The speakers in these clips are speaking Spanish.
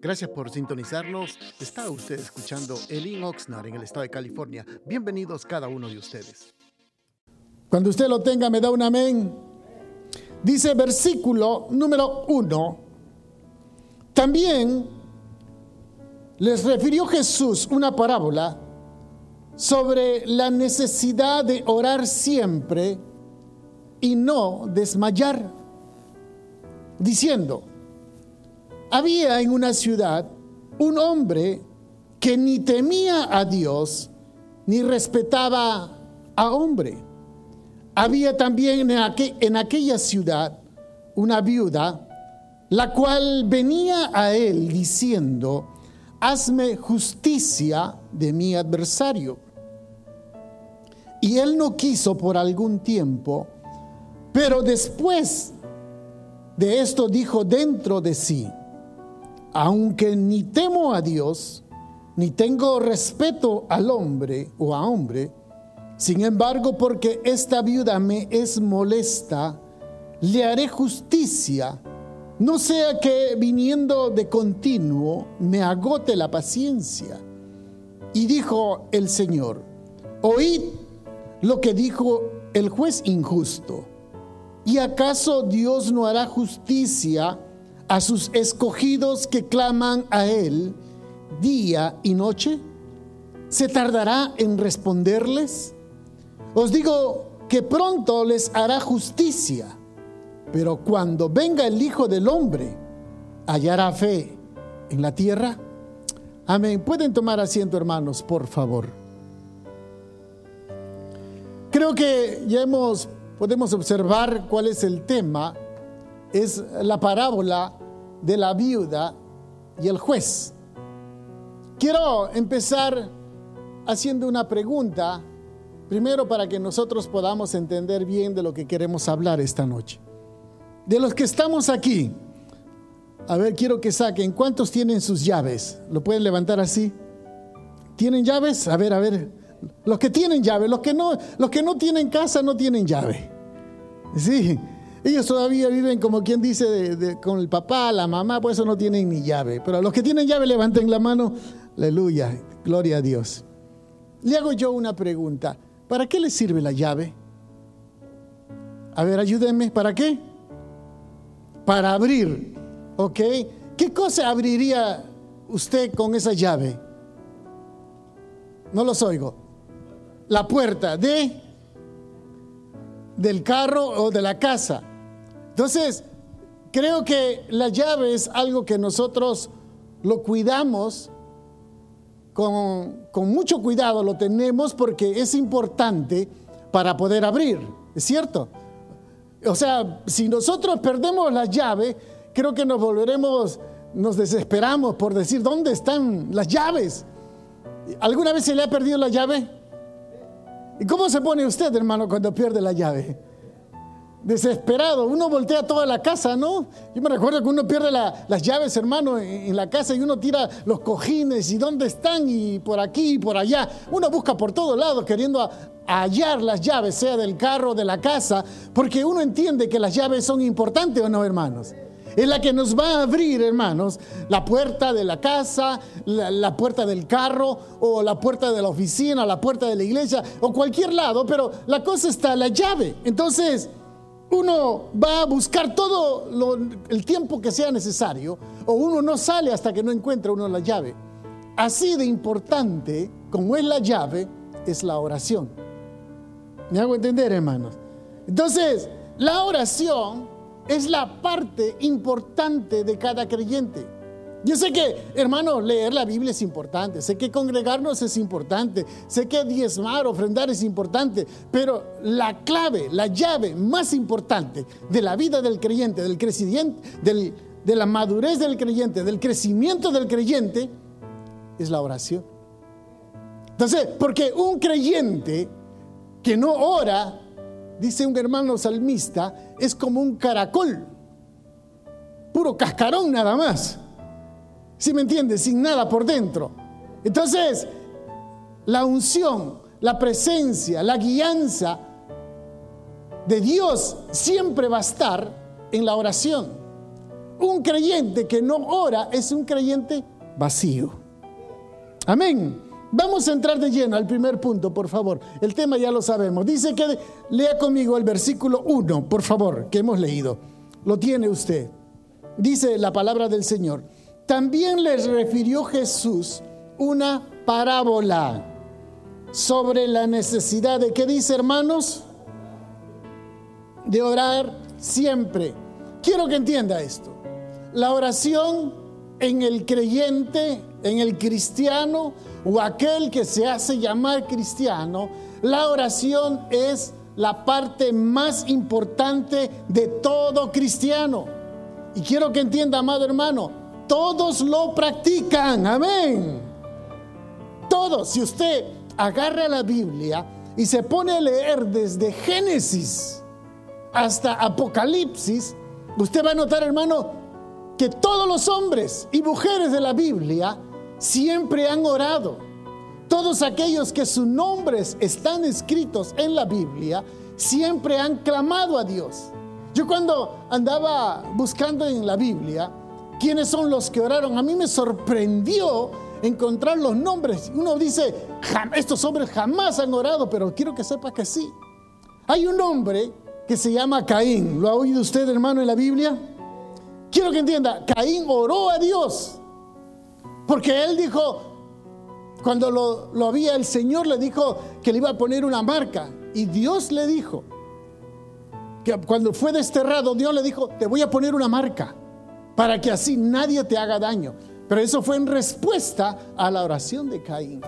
Gracias por sintonizarnos. Está usted escuchando Elin Oxnard en el estado de California. Bienvenidos cada uno de ustedes. Cuando usted lo tenga, me da un amén. Dice versículo número uno. También les refirió Jesús una parábola sobre la necesidad de orar siempre y no desmayar, diciendo, había en una ciudad un hombre que ni temía a Dios ni respetaba a hombre. Había también en, aquella ciudad una viuda, la cual venía a él diciendo, hazme justicia de mi adversario. Y él no quiso por algún tiempo, pero después de esto dijo dentro de sí, aunque ni temo a Dios, ni tengo respeto al hombre o a hombre, sin embargo, porque esta viuda me es molesta, le haré justicia, no sea que viniendo de continuo me agote la paciencia. Y dijo el Señor, oíd lo que dijo el juez injusto. ¿Y acaso Dios no hará justicia a sus escogidos que claman a Él día y noche? ¿Se tardará en responderles? Os digo que pronto les hará justicia, pero cuando venga el Hijo del Hombre, hallará fe en la tierra. Amén. Pueden tomar asiento, hermanos, por favor. Creo que ya hemos, podemos observar cuál es el tema es la parábola de la viuda y el juez. Quiero empezar haciendo una pregunta, primero para que nosotros podamos entender bien de lo que queremos hablar esta noche. De los que estamos aquí, a ver, quiero que saquen, ¿cuántos tienen sus llaves? ¿Lo pueden levantar así? ¿Tienen llaves? A ver, a ver. Los que tienen llave, los que no, los que no tienen casa no tienen llave. Sí, ellos todavía viven como quien dice con el papá, la mamá, por eso no tienen ni llave. Pero los que tienen llave levanten la mano. Aleluya, gloria a Dios. Le hago yo una pregunta. ¿Para qué le sirve la llave? A ver, ayúdenme. ¿Para qué? Para abrir. ¿Ok? ¿Qué cosa abriría usted con esa llave? No los oigo. La puerta de del carro o de la casa. Entonces, creo que la llave es algo que nosotros lo cuidamos con, mucho cuidado, lo tenemos porque es importante para poder abrir, ¿es cierto? O sea, si nosotros perdemos la llave, creo que nos volveremos, nos desesperamos por decir, ¿dónde están las llaves? ¿Alguna vez se le ha perdido la llave? ¿Y cómo se pone usted, hermano, cuando pierde la llave? Desesperado. Uno voltea toda la casa, ¿no? Yo me recuerdo que uno pierde las llaves, hermano, en, la casa y uno tira los cojines y dónde están y por aquí y por allá. Uno busca por todos lados queriendo hallar las llaves, sea del carro, de la casa, porque uno entiende que las llaves son importantes o no, hermanos. Es la que nos va a abrir, hermanos, la puerta de la casa, la, la, puerta del carro, o la puerta de la oficina, la puerta de la iglesia, o cualquier lado, pero la cosa está la llave. Entonces, uno va a buscar todo el tiempo que sea necesario o uno no sale hasta que no encuentra uno la llave. Así de importante como es la llave, es la oración. ¿Me hago entender, hermanos? Entonces, la oración es la parte importante de cada creyente. Yo sé que, hermano, leer la Biblia es importante, sé que congregarnos es importante, sé que diezmar, ofrendar es importante, pero la clave, la llave más importante de la vida del creyente, del crecimiento, de la madurez del creyente, del crecimiento del creyente, es la oración. Entonces, porque un creyente que no ora, dice un hermano salmista, es como un caracol, puro cascarón nada más. ¿Sí me entiendes? Sin nada por dentro. Entonces, la unción, la presencia, la guianza de Dios siempre va a estar en la oración. un creyente que no ora es un creyente vacío. Amén. Vamos a entrar de lleno al primer punto, por favor. El tema ya lo sabemos. Dice que lea conmigo el versículo 1, por favor, que hemos leído. Lo tiene usted. Dice la palabra del Señor. También les refirió Jesús una parábola sobre la necesidad de, ¿qué dice hermanos? De orar siempre. Quiero que entienda esto. La oración en el creyente, en el cristiano o aquel que se hace llamar cristiano, la oración es la parte más importante de todo cristiano. Y quiero que entienda, amado hermano, todos lo practican, amén. Todos, si usted agarra la Biblia y se pone a leer desde Génesis hasta Apocalipsis, usted va a notar, hermano, que todos los hombres y mujeres de la Biblia siempre han orado. Todos aquellos que sus nombres están escritos en la Biblia siempre han clamado a Dios. Yo cuando andaba buscando en la Biblia quiénes son los que oraron, a mí me sorprendió encontrar los nombres. Uno dice, estos hombres jamás han orado, pero quiero que sepa que sí. Hay un hombre que se llama Caín. ¿Lo ha oído usted, hermano, en la Biblia? Quiero que entienda, Caín oró a Dios. Porque él dijo, cuando lo, lo había, el Señor le dijo que le iba a poner una marca. Y Dios le dijo, que cuando fue desterrado, Dios le dijo, te voy a poner una marca para que así nadie te haga daño. Pero eso fue en respuesta a la oración de Caín.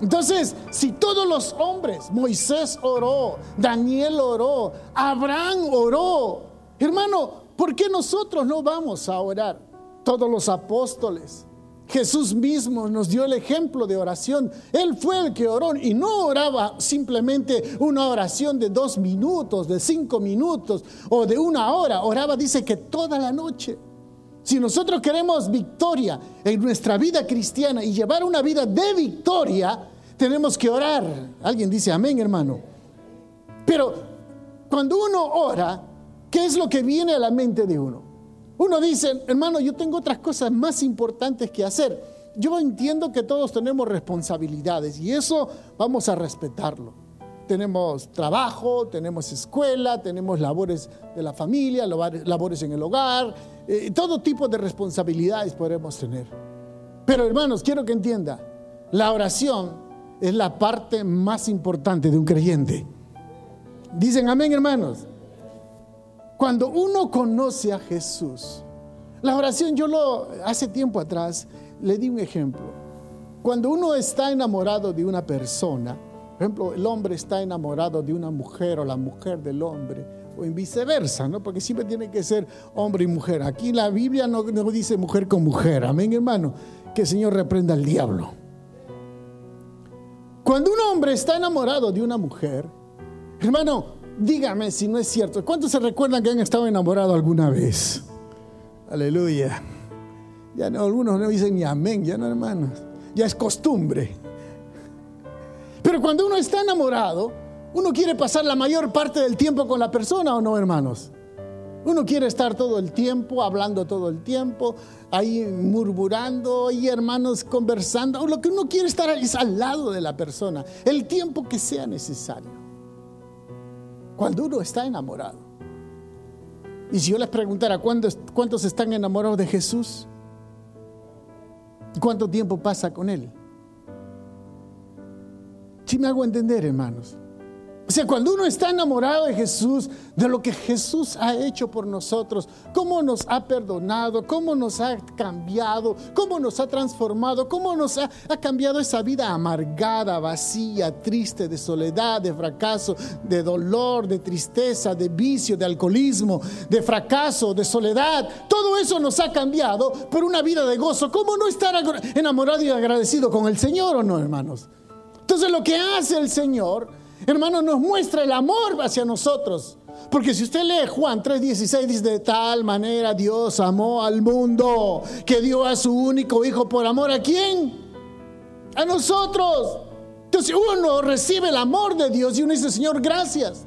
Entonces, si todos los hombres, Moisés oró, Daniel oró, Abraham oró, hermano, ¿por qué nosotros no vamos a orar? Todos los apóstoles, Jesús mismo nos dio el ejemplo de oración. Él fue el que oró y no oraba simplemente una oración de dos minutos, de cinco minutos o de una hora. Oraba, dice que toda la noche. Si nosotros queremos victoria en nuestra vida cristiana y llevar una vida de victoria, tenemos que orar. Alguien dice amén, hermano. Pero cuando uno ora, ¿qué es lo que viene a la mente de uno? Uno dice, hermano, yo tengo otras cosas más importantes que hacer. Yo entiendo que todos tenemos responsabilidades y eso vamos a respetarlo tenemos trabajo, tenemos escuela, tenemos labores de la familia, labores en el hogar, eh, todo tipo de responsabilidades podemos tener. Pero hermanos, quiero que entienda, la oración es la parte más importante de un creyente. Dicen amén, hermanos. Cuando uno conoce a Jesús, la oración yo lo hace tiempo atrás le di un ejemplo. Cuando uno está enamorado de una persona, por ejemplo, el hombre está enamorado de una mujer o la mujer del hombre, o en viceversa, ¿no? Porque siempre tiene que ser hombre y mujer. Aquí la Biblia no, dice mujer con mujer, amén, hermano. Que el Señor reprenda al diablo. Cuando un hombre está enamorado de una mujer, hermano, dígame si no es cierto. ¿Cuántos se recuerdan que han estado enamorados alguna vez? Aleluya. Ya no, algunos no dicen ni amén, ya no, hermanos. Ya es costumbre. Pero cuando uno está enamorado, uno quiere pasar la mayor parte del tiempo con la persona o no, hermanos. Uno quiere estar todo el tiempo, hablando todo el tiempo, ahí murmurando, ahí hermanos conversando. Lo que uno quiere estar es al lado de la persona, el tiempo que sea necesario. Cuando uno está enamorado. Y si yo les preguntara cuántos, están enamorados de Jesús, ¿cuánto tiempo pasa con Él? Si me hago entender, hermanos. O sea, cuando uno está enamorado de Jesús, de lo que Jesús ha hecho por nosotros, cómo nos ha perdonado, cómo nos ha cambiado, cómo nos ha transformado, cómo nos ha, ha, cambiado esa vida amargada, vacía, triste, de soledad, de fracaso, de dolor, de tristeza, de vicio, de alcoholismo, de fracaso, de soledad. Todo eso nos ha cambiado por una vida de gozo. ¿Cómo no estar enamorado y agradecido con el Señor o no, hermanos? Entonces lo que hace el Señor, hermano, nos muestra el amor hacia nosotros. Porque si usted lee Juan 3:16, dice, de tal manera Dios amó al mundo que dio a su único hijo por amor a quién? A nosotros. Entonces uno recibe el amor de Dios y uno dice, Señor, gracias.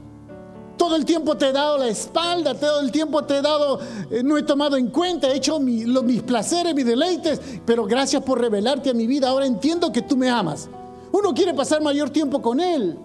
todo el tiempo te he dado la espalda, todo el tiempo te he dado, eh, no he tomado en cuenta, he hecho mis placeres, mis deleites, pero gracias por revelarte a mi vida, ahora entiendo que tú me amas. Uno quiere pasar mayor tiempo con Él.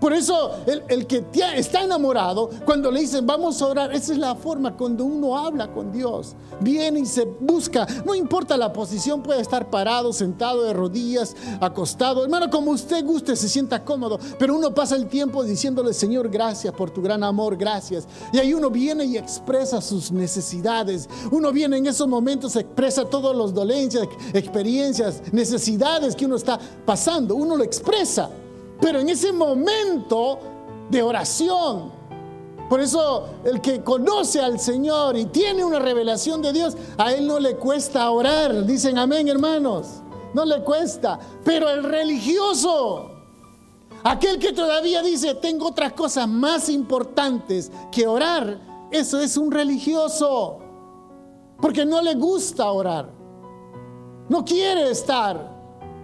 Por eso el, que está enamorado, cuando le dicen vamos a orar, esa es la forma cuando uno habla con Dios. Viene y se busca, no importa la posición, puede estar parado, sentado, de rodillas, acostado. Hermano, como usted guste, se sienta cómodo, pero uno pasa el tiempo diciéndole, Señor, gracias por tu gran amor, gracias. Y ahí uno viene y expresa sus necesidades. Uno viene en esos momentos, expresa todas las dolencias, experiencias, necesidades que uno está pasando. Uno lo expresa. Pero en ese momento de oración, por eso el que conoce al Señor y tiene una revelación de Dios, a él no le cuesta orar. Dicen amén, hermanos. No le cuesta. Pero el religioso, aquel que todavía dice, tengo otras cosas más importantes que orar, eso es un religioso. Porque no le gusta orar. No quiere estar.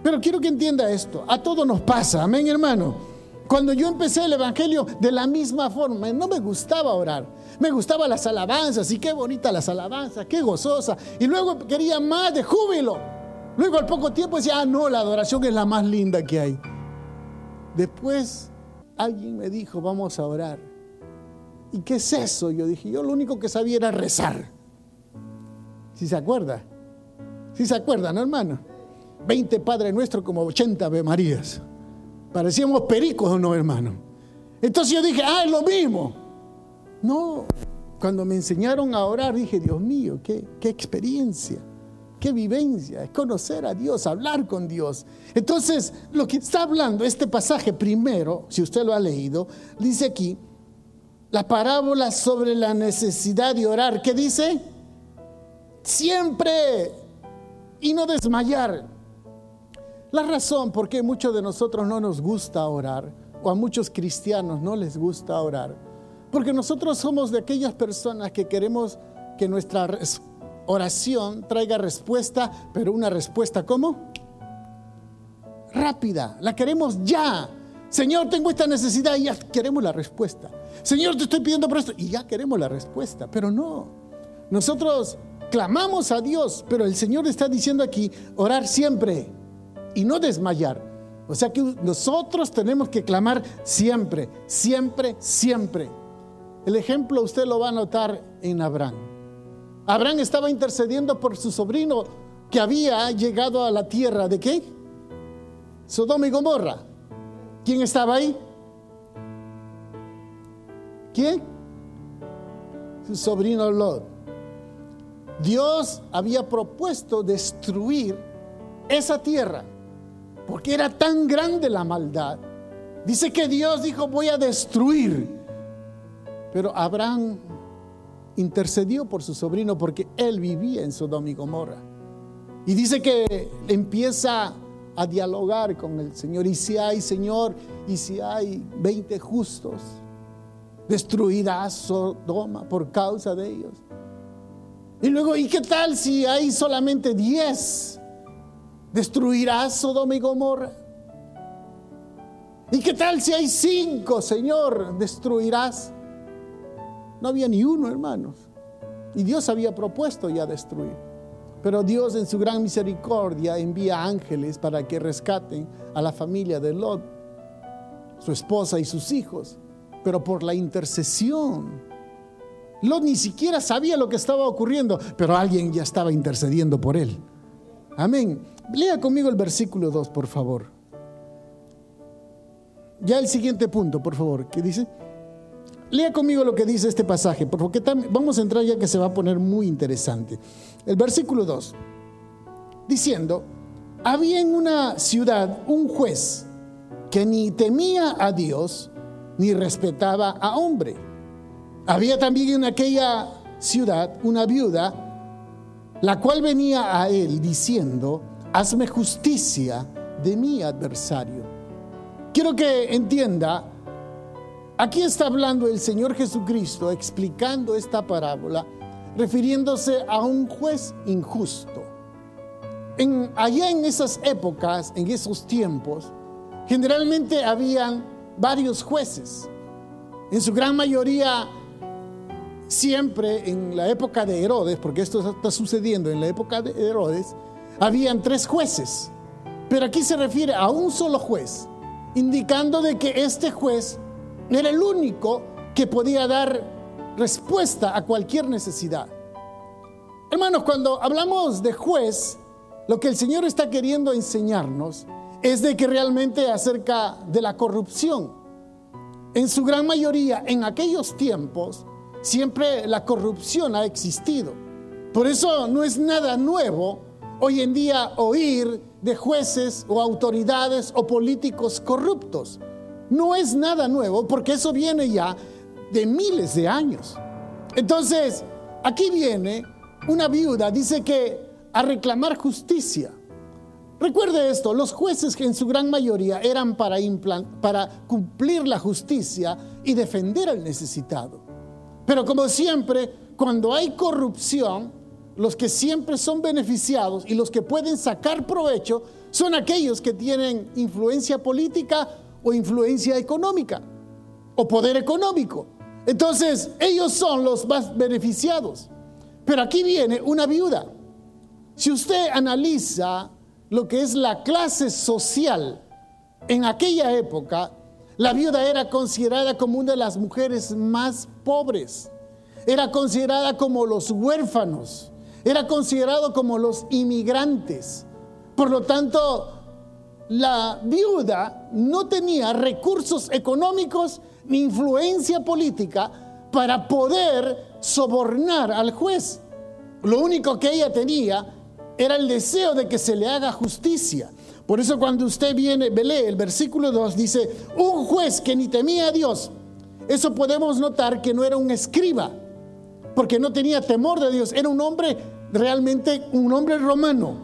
Pero quiero que entienda esto, a todos nos pasa, amén hermano. Cuando yo empecé el Evangelio de la misma forma, no me gustaba orar, me gustaban las alabanzas y qué bonita las alabanzas, qué gozosa. Y luego quería más de júbilo. Luego al poco tiempo decía, ah, no, la adoración es la más linda que hay. Después alguien me dijo, vamos a orar. ¿Y qué es eso? Yo dije, yo lo único que sabía era rezar. Si se acuerda, si se acuerdan, hermano. 20 Padre Nuestro como 80 Ave Marías. Parecíamos pericos o no, hermano. Entonces yo dije, ah, es lo mismo. No, cuando me enseñaron a orar dije, Dios mío, qué, qué experiencia, qué vivencia, es conocer a Dios, hablar con Dios. Entonces, lo que está hablando este pasaje primero, si usted lo ha leído, dice aquí, la parábola sobre la necesidad de orar, ¿qué dice? Siempre y no desmayar. La razón por qué muchos de nosotros no nos gusta orar, o a muchos cristianos no les gusta orar, porque nosotros somos de aquellas personas que queremos que nuestra oración traiga respuesta, pero una respuesta ¿cómo? Rápida, la queremos ya. Señor, tengo esta necesidad y ya queremos la respuesta. Señor, te estoy pidiendo por esto y ya queremos la respuesta, pero no. Nosotros clamamos a Dios, pero el Señor está diciendo aquí, orar siempre y no desmayar. O sea que nosotros tenemos que clamar siempre, siempre, siempre. El ejemplo usted lo va a notar en Abraham. Abraham estaba intercediendo por su sobrino que había llegado a la tierra de qué? Sodoma y Gomorra. ¿Quién estaba ahí? ¿Quién? Su sobrino Lot. Dios había propuesto destruir esa tierra porque era tan grande la maldad. Dice que Dios dijo, voy a destruir. Pero Abraham intercedió por su sobrino porque él vivía en Sodoma y Gomorra. Y dice que empieza a dialogar con el Señor. Y si hay, Señor, y si hay 20 justos, destruida Sodoma por causa de ellos. Y luego, ¿y qué tal si hay solamente 10? ¿Destruirás Sodoma y Gomorra? ¿Y qué tal si hay cinco, Señor? ¿Destruirás? No había ni uno, hermanos. Y Dios había propuesto ya destruir. Pero Dios en su gran misericordia envía ángeles para que rescaten a la familia de Lot, su esposa y sus hijos. Pero por la intercesión, Lot ni siquiera sabía lo que estaba ocurriendo, pero alguien ya estaba intercediendo por él. Amén. Lea conmigo el versículo 2, por favor. Ya el siguiente punto, por favor, ¿qué dice? Lea conmigo lo que dice este pasaje, porque vamos a entrar ya que se va a poner muy interesante. El versículo 2, diciendo, había en una ciudad un juez que ni temía a Dios ni respetaba a hombre. Había también en aquella ciudad una viuda, la cual venía a él diciendo, hazme justicia de mi adversario. Quiero que entienda, aquí está hablando el Señor Jesucristo explicando esta parábola, refiriéndose a un juez injusto. Allá en esas épocas, en esos tiempos, generalmente habían varios jueces. en su gran mayoría, siempre en la época de Herodes, porque esto está sucediendo en la época de Herodes, habían tres jueces. Pero aquí se refiere a un solo juez, indicando de que este juez era el único que podía dar respuesta a cualquier necesidad. Hermanos, cuando hablamos de juez, lo que el Señor está queriendo enseñarnos es de que realmente acerca de la corrupción. En su gran mayoría, en aquellos tiempos, siempre la corrupción ha existido. Por eso no es nada nuevo hoy en día oír de jueces o autoridades o políticos corruptos. No es nada nuevo porque eso viene ya de miles de años. Entonces, aquí viene una viuda, dice que a reclamar justicia. Recuerde esto, los jueces que en su gran mayoría eran para, para cumplir la justicia y defender al necesitado. Pero como siempre, cuando hay corrupción, los que siempre son beneficiados y los que pueden sacar provecho son aquellos que tienen influencia política o influencia económica o poder económico. Entonces, ellos son los más beneficiados. Pero aquí viene una viuda. Si usted analiza lo que es la clase social en aquella época, la viuda era considerada como una de las mujeres más pobres. Era considerada como los huérfanos. Era considerado como los inmigrantes. Por lo tanto, la viuda no tenía recursos económicos ni influencia política para poder sobornar al juez. Lo único que ella tenía era el deseo de que se le haga justicia. Por eso cuando usted viene, lee el versículo 2, dice, un juez que ni temía a Dios. Eso podemos notar que no era un escriba, porque no tenía temor de Dios. Era un hombre realmente, un hombre romano,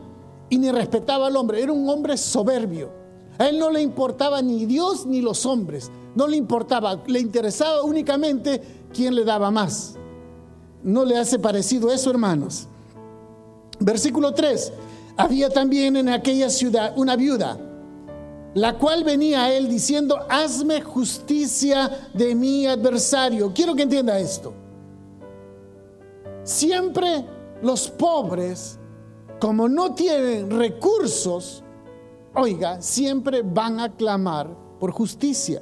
y ni respetaba al hombre. Era un hombre soberbio. A él no le importaba ni Dios ni los hombres. No le importaba. Le interesaba únicamente quién le daba más. ¿No le hace parecido eso, hermanos? Versículo 3. Había también en aquella ciudad una viuda, la cual venía a él diciendo, hazme justicia de mi adversario. Quiero que entienda esto. Siempre los pobres, como no tienen recursos, oiga, siempre van a clamar por justicia.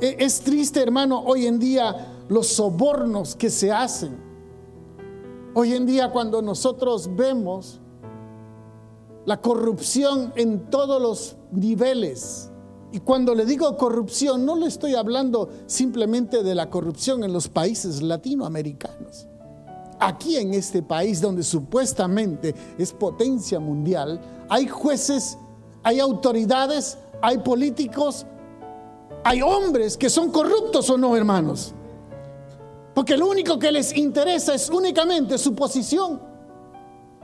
E, es triste, hermano, hoy en día los sobornos que se hacen. Hoy en día cuando nosotros vemos la corrupción en todos los niveles, y cuando le digo corrupción, no le estoy hablando simplemente de la corrupción en los países latinoamericanos. Aquí en este país donde supuestamente es potencia mundial, hay jueces, hay autoridades, hay políticos, hay hombres que son corruptos o no, hermanos. Porque lo único que les interesa es únicamente su posición.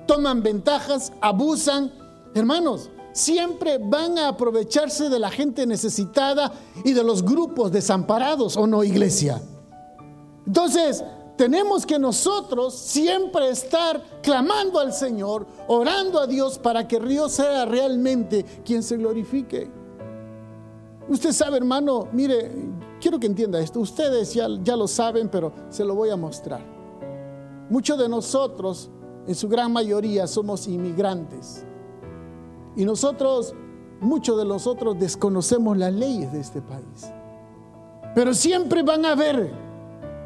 Toman ventajas, abusan. Hermanos, siempre van a aprovecharse de la gente necesitada y de los grupos desamparados, ¿o no, iglesia? Entonces, tenemos que nosotros siempre estar clamando al Señor, orando a Dios para que Dios sea realmente quien se glorifique. Usted sabe, hermano, mire, quiero que entienda esto. Ustedes ya, ya lo saben, pero se lo voy a mostrar. Muchos de nosotros, en su gran mayoría, somos inmigrantes. Y nosotros, muchos de nosotros desconocemos las leyes de este país. Pero siempre van a haber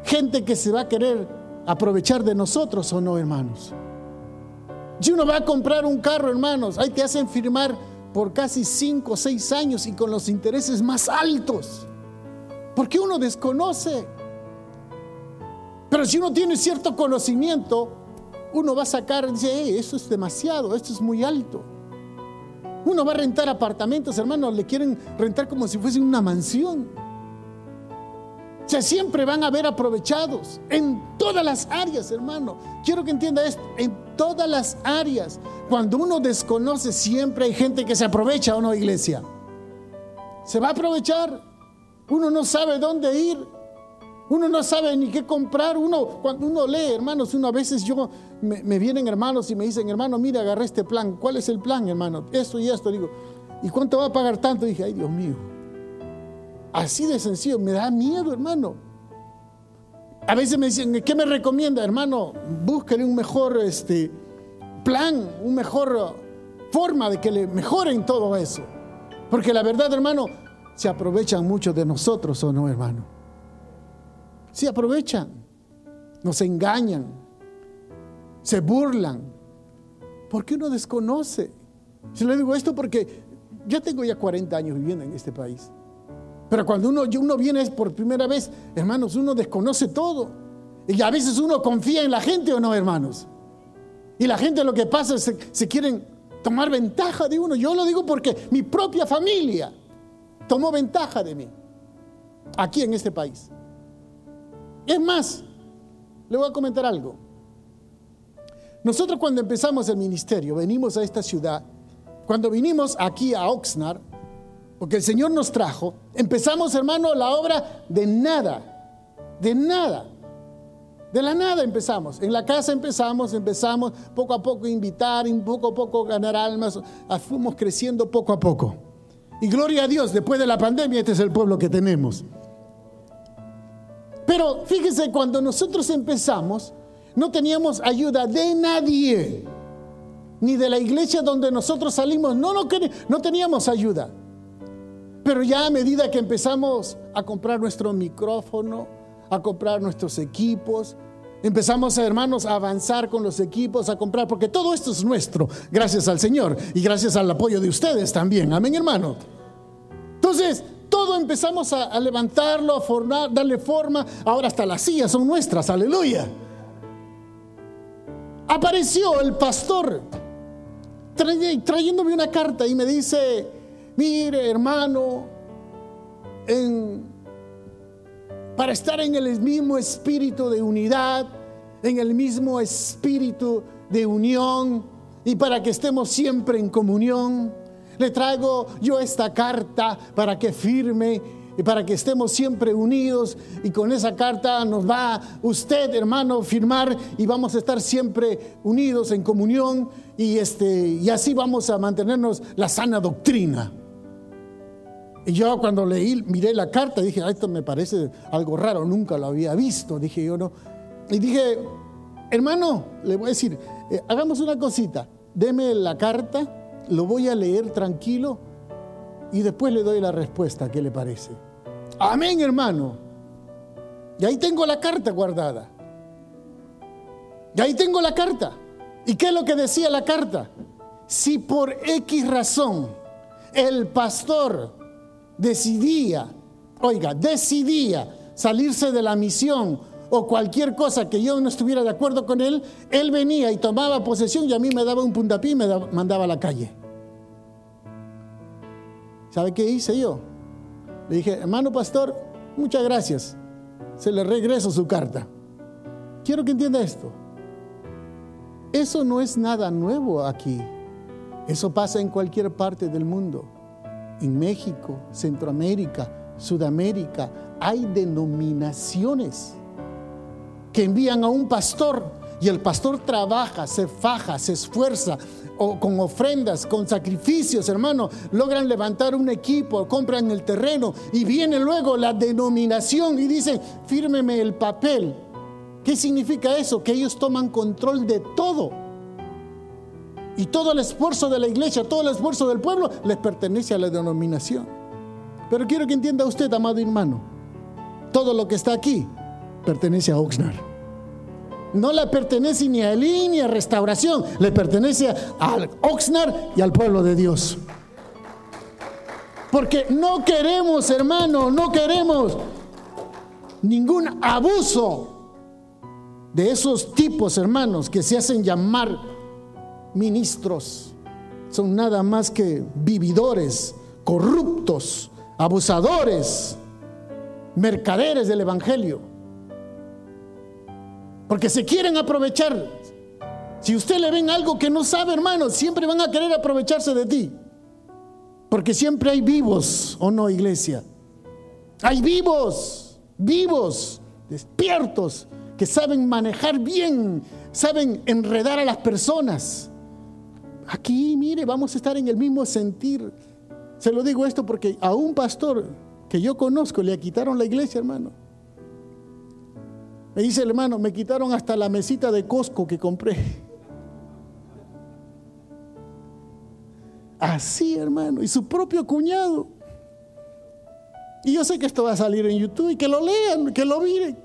gente que se va a querer aprovechar de nosotros o no, hermanos. Si uno va a comprar un carro, hermanos, ahí te hacen firmar por casi cinco o seis años y con los intereses más altos. Porque uno desconoce. Pero si uno tiene cierto conocimiento, uno va a sacar dice, esto es demasiado, esto es muy alto. Uno va a rentar apartamentos, hermanos, le quieren rentar como si fuese una mansión. O sea, siempre van a haber aprovechados en todas las áreas, hermano. Quiero que entienda esto, en todas las áreas. Cuando uno desconoce, siempre hay gente que se aprovecha o no, iglesia. Se va a aprovechar. Uno no sabe dónde ir. Uno no sabe ni qué comprar. Uno, cuando uno lee, hermanos, uno a veces yo me, vienen hermanos y me dicen, hermano, mira, agarré este plan. ¿Cuál es el plan, hermano? Esto y esto. Digo, ¿y cuánto va a pagar tanto? dije, ay, Dios mío Así de sencillo, me da miedo, hermano. A veces me dicen, ¿qué me recomienda, hermano? Búsquele un mejor este, plan, una mejor forma de que le mejoren todo eso. Porque la verdad, hermano, se aprovechan mucho de nosotros, ¿o no, hermano? Se aprovechan, nos engañan, se burlan, porque uno desconoce. Se le digo esto porque yo tengo ya 40 años viviendo en este país. Pero cuando uno, uno viene por primera vez, hermanos, uno desconoce todo. Y a veces uno confía en la gente o no, hermanos. Y la gente lo que pasa es que se quieren tomar ventaja de uno. Yo lo digo porque mi propia familia tomó ventaja de mí aquí en este país. Es más, le voy a comentar algo. Nosotros cuando empezamos el ministerio, venimos a esta ciudad, cuando vinimos aquí a Oxnard, porque el Señor nos trajo, empezamos, hermano, la obra de nada, de nada. De la nada empezamos. En la casa empezamos, empezamos poco a poco a invitar, poco a poco ganar almas, fuimos creciendo poco a poco. Y gloria a Dios, después de la pandemia este es el pueblo que tenemos. Pero fíjese, cuando nosotros empezamos, no teníamos ayuda de nadie, ni de la iglesia donde nosotros salimos, no, no, no teníamos ayuda. Pero ya a medida que empezamos a comprar nuestro micrófono, a comprar nuestros equipos, empezamos, hermanos, a avanzar con los equipos, a comprar, porque todo esto es nuestro, gracias al Señor y gracias al apoyo de ustedes también. Amén, hermano. Entonces, todo empezamos a, levantarlo, a formar, darle forma. Ahora hasta las sillas son nuestras, aleluya apareció el pastor trayéndome una carta y me dice, mire hermano, para estar en el mismo espíritu de unidad, en el mismo espíritu de unión y para que estemos siempre en comunión, le traigo yo esta carta para que firme y para que estemos siempre unidos y con esa carta nos va usted, hermano, firmar y vamos a estar siempre unidos en comunión y, este, y así vamos a mantenernos la sana doctrina. Y yo cuando leí, miré la carta, dije, ah, esto me parece algo raro, nunca lo había visto, dije yo no. Y dije, hermano, le voy a decir, eh, hagamos una cosita, deme la carta, lo voy a leer tranquilo y después le doy la respuesta, ¿qué le parece? Amén, hermano. Y ahí tengo la carta guardada. Y ahí tengo la carta. ¿Y qué es lo que decía la carta? Si por X razón el pastor decidía, oiga, decidía salirse de la misión o cualquier cosa que yo no estuviera de acuerdo con él, él venía y tomaba posesión y a mí me daba un puntapié y me mandaba a la calle. ¿Sabe qué hice yo? Le dije, hermano pastor, muchas gracias. Se le regreso su carta. Quiero que entienda esto. Eso no es nada nuevo aquí. Eso pasa en cualquier parte del mundo. En México, Centroamérica, Sudamérica, hay denominaciones que envían a un pastor y el pastor trabaja, se faja, se esfuerza, o con ofrendas, con sacrificios, hermano, logran levantar un equipo, compran el terreno y viene luego la denominación y dicen, fírmeme el papel. ¿Qué significa eso? Que ellos toman control de todo. Y todo el esfuerzo de la iglesia, todo el esfuerzo del pueblo les pertenece a la denominación. Pero quiero que entienda usted, amado hermano, todo lo que está aquí pertenece a Oxnard no le pertenece ni a Elí ni a Restauración, le pertenece al Oxnard y al pueblo de Dios. Porque no queremos, hermano, no queremos ningún abuso de esos tipos, hermanos, que se hacen llamar ministros. Son nada más que vividores, corruptos, abusadores, mercaderes del Evangelio. Porque se quieren aprovechar. Si usted le ven algo que no sabe, hermano, siempre van a querer aprovecharse de ti. Porque siempre hay vivos, ¿o no, iglesia? Hay vivos, vivos, despiertos, que saben manejar bien, saben enredar a las personas. Aquí, mire, vamos a estar en el mismo sentir. Se lo digo esto porque a un pastor que yo conozco le quitaron la iglesia, hermano. Me dice el hermano, me quitaron hasta la mesita de Costco que compré. Así, hermano, y su propio cuñado. Y yo sé que esto va a salir en YouTube y que lo lean, que lo miren.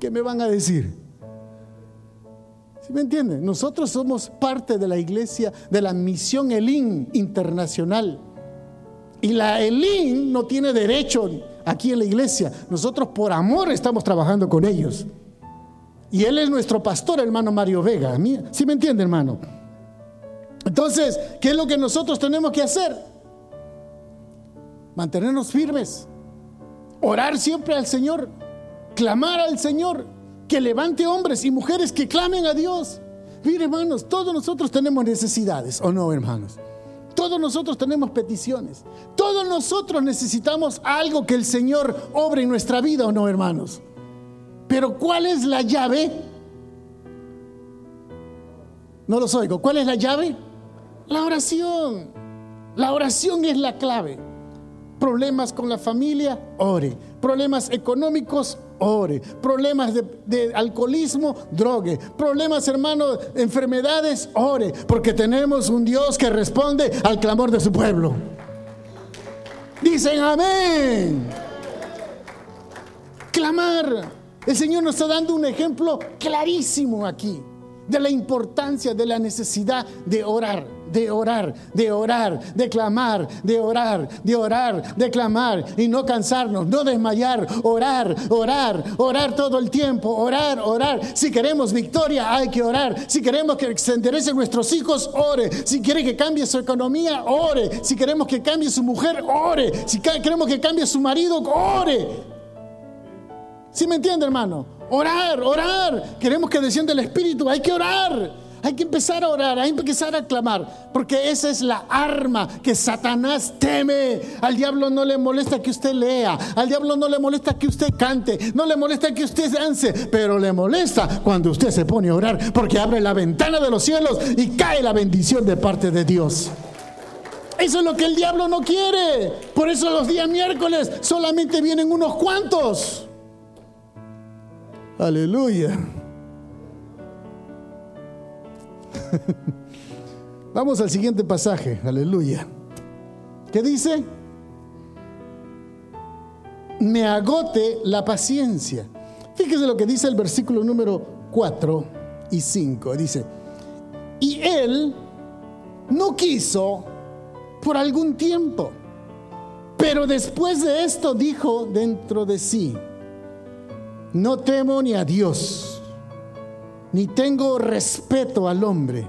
¿Qué me van a decir? ¿Sí me entienden? Nosotros somos parte de la iglesia de la misión Elín internacional. Y la Elín no tiene derecho aquí en la iglesia. Nosotros por amor estamos trabajando con ellos. Y él es nuestro pastor, hermano Mario Vega. ¿Sí me entiende, hermano? Entonces, ¿qué es lo que nosotros tenemos que hacer? Mantenernos firmes. Orar siempre al Señor. Clamar al Señor. Que levante hombres y mujeres que clamen a Dios. Mire, hermanos, todos nosotros tenemos necesidades, ¿o no, hermanos? Todos nosotros tenemos peticiones. Todos nosotros necesitamos algo que el Señor obre en nuestra vida o no, hermanos. Pero ¿cuál es la llave? No los oigo. ¿Cuál es la llave? La oración. La oración es la clave. Problemas con la familia, ore. Problemas económicos, ore. Problemas de, alcoholismo, drogue. Problemas, hermanos, enfermedades, ore. Porque tenemos un Dios que responde al clamor de su pueblo. Dicen amén. Clamar. El Señor nos está dando un ejemplo clarísimo aquí de la importancia, de la necesidad de orar de orar, de orar, de clamar, de orar, de orar, de clamar y no cansarnos, no desmayar, orar, orar, orar todo el tiempo, orar, orar. Si queremos victoria, hay que orar. Si queremos que se enderecen nuestros hijos, ore. Si quiere que cambie su economía, ore. Si queremos que cambie su mujer, ore. Si queremos que cambie su marido, ore. ¿Sí me entiende, hermano? Orar, orar. Queremos que descienda el Espíritu, hay que orar. Hay que empezar a orar, hay que empezar a clamar, porque esa es la arma que Satanás teme. Al diablo no le molesta que usted lea, al diablo no le molesta que usted cante, no le molesta que usted dance, pero le molesta cuando usted se pone a orar, porque abre la ventana de los cielos y cae la bendición de parte de Dios. Eso es lo que el diablo no quiere. Por eso los días miércoles solamente vienen unos cuantos. Aleluya. Vamos al siguiente pasaje, aleluya. ¿Qué dice? Me agote la paciencia. Fíjese lo que dice el versículo número 4 y 5. Dice, y él no quiso por algún tiempo, pero después de esto dijo dentro de sí, no temo ni a Dios ni tengo respeto al hombre.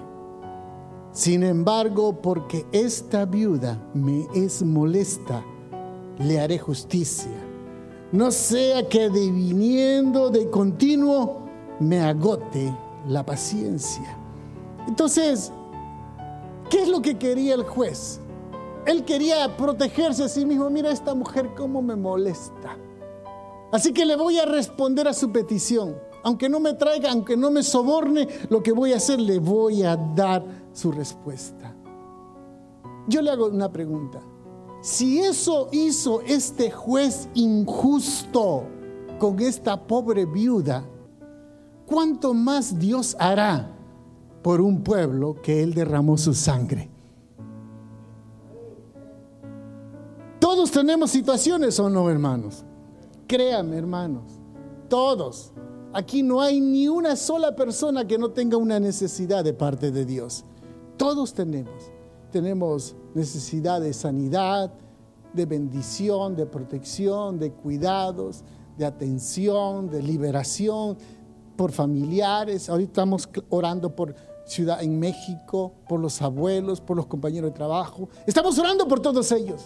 Sin embargo, porque esta viuda me es molesta, le haré justicia. No sea que deviniendo de continuo me agote la paciencia. Entonces, ¿qué es lo que quería el juez? Él quería protegerse a sí mismo. Mira esta mujer cómo me molesta. Así que le voy a responder a su petición aunque no me traiga, aunque no me soborne, lo que voy a hacer, le voy a dar su respuesta. Yo le hago una pregunta. Si eso hizo este juez injusto con esta pobre viuda, ¿cuánto más Dios hará por un pueblo que Él derramó su sangre? Todos tenemos situaciones o no, hermanos. Créame, hermanos. Todos. Aquí no hay ni una sola persona que no tenga una necesidad de parte de Dios. Todos tenemos. Tenemos necesidad de sanidad, de bendición, de protección, de cuidados, de atención, de liberación, por familiares. Ahorita estamos orando por ciudad en México, por los abuelos, por los compañeros de trabajo. Estamos orando por todos ellos.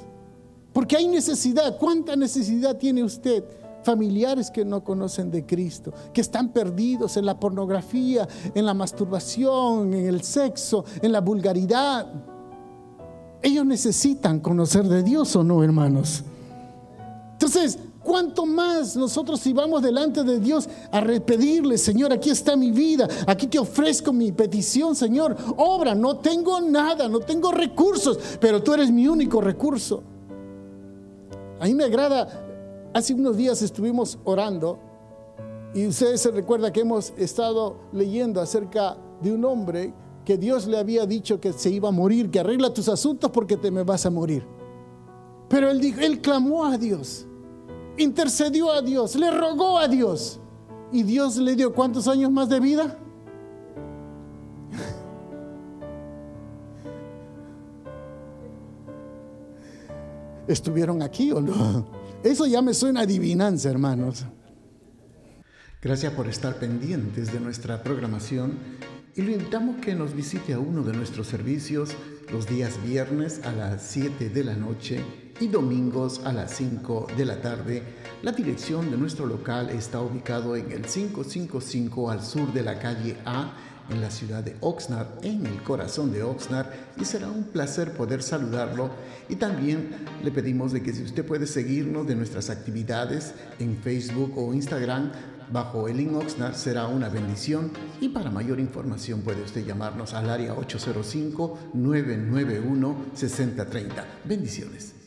Porque hay necesidad. ¿Cuánta necesidad tiene usted? Familiares que no conocen de Cristo, que están perdidos en la pornografía, en la masturbación, en el sexo, en la vulgaridad. Ellos necesitan conocer de Dios o no, hermanos. Entonces, ¿cuánto más nosotros si vamos delante de Dios a repetirle, Señor, aquí está mi vida, aquí te ofrezco mi petición, Señor, obra, no tengo nada, no tengo recursos, pero tú eres mi único recurso. A mí me agrada, hace unos días estuvimos orando y ustedes se recuerdan que hemos estado leyendo acerca de un hombre que Dios le había dicho que se iba a morir, que arregla tus asuntos porque te me vas a morir. Pero él dijo, él clamó a Dios, intercedió a Dios, le rogó a Dios. Y Dios le dio cuántos años más de vida? ¿Estuvieron aquí o no? Eso ya me suena adivinanza, hermanos. Gracias por estar pendientes de nuestra programación y lo invitamos que nos visite a uno de nuestros servicios los días viernes a las 7 de la noche y domingos a las 5 de la tarde. La dirección de nuestro local está ubicado en el 555 al sur de la calle A en la ciudad de Oxnard, en el corazón de Oxnard, y será un placer poder saludarlo. Y también le pedimos de que si usted puede seguirnos de nuestras actividades en Facebook o Instagram, bajo el link Oxnard será una bendición y para mayor información puede usted llamarnos al área 805-991-6030. Bendiciones.